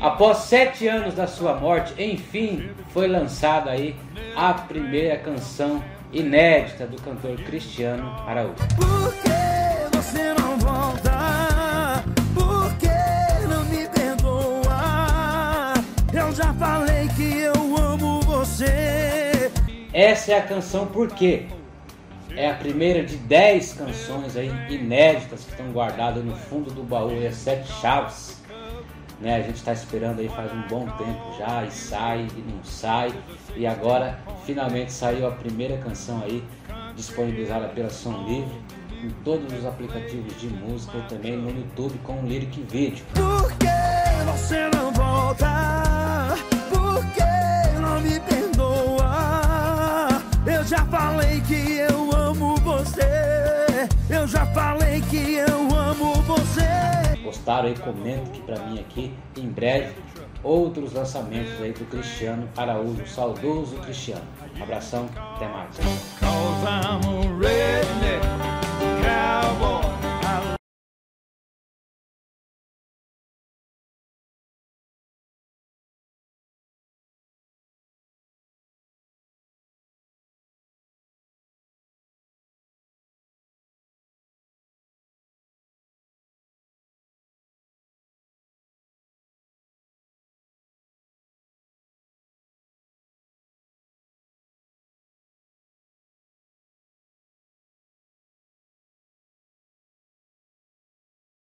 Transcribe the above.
Após sete anos da sua morte, enfim, foi lançada aí a primeira canção inédita do cantor Cristiano Araújo. Por que você não volta? Por que não me perdoa? Eu já falei que eu amo você. Essa é a canção Por quê? É a primeira de dez canções aí inéditas que estão guardadas no fundo do baú e as sete chaves. Né, a gente está esperando aí faz um bom tempo já e sai e não sai e agora finalmente saiu a primeira canção aí disponibilizada pela Som Livre em todos os aplicativos de música e também no YouTube com um lyric vídeo. Por que você não volta? Por que não me perdoa? Eu já falei que eu amo você. Eu já falei que eu amo você. Gostaram aí? Comenta aqui pra mim aqui. Em breve, outros lançamentos aí do Cristiano Araújo, saudoso Cristiano. Um abração, até mais.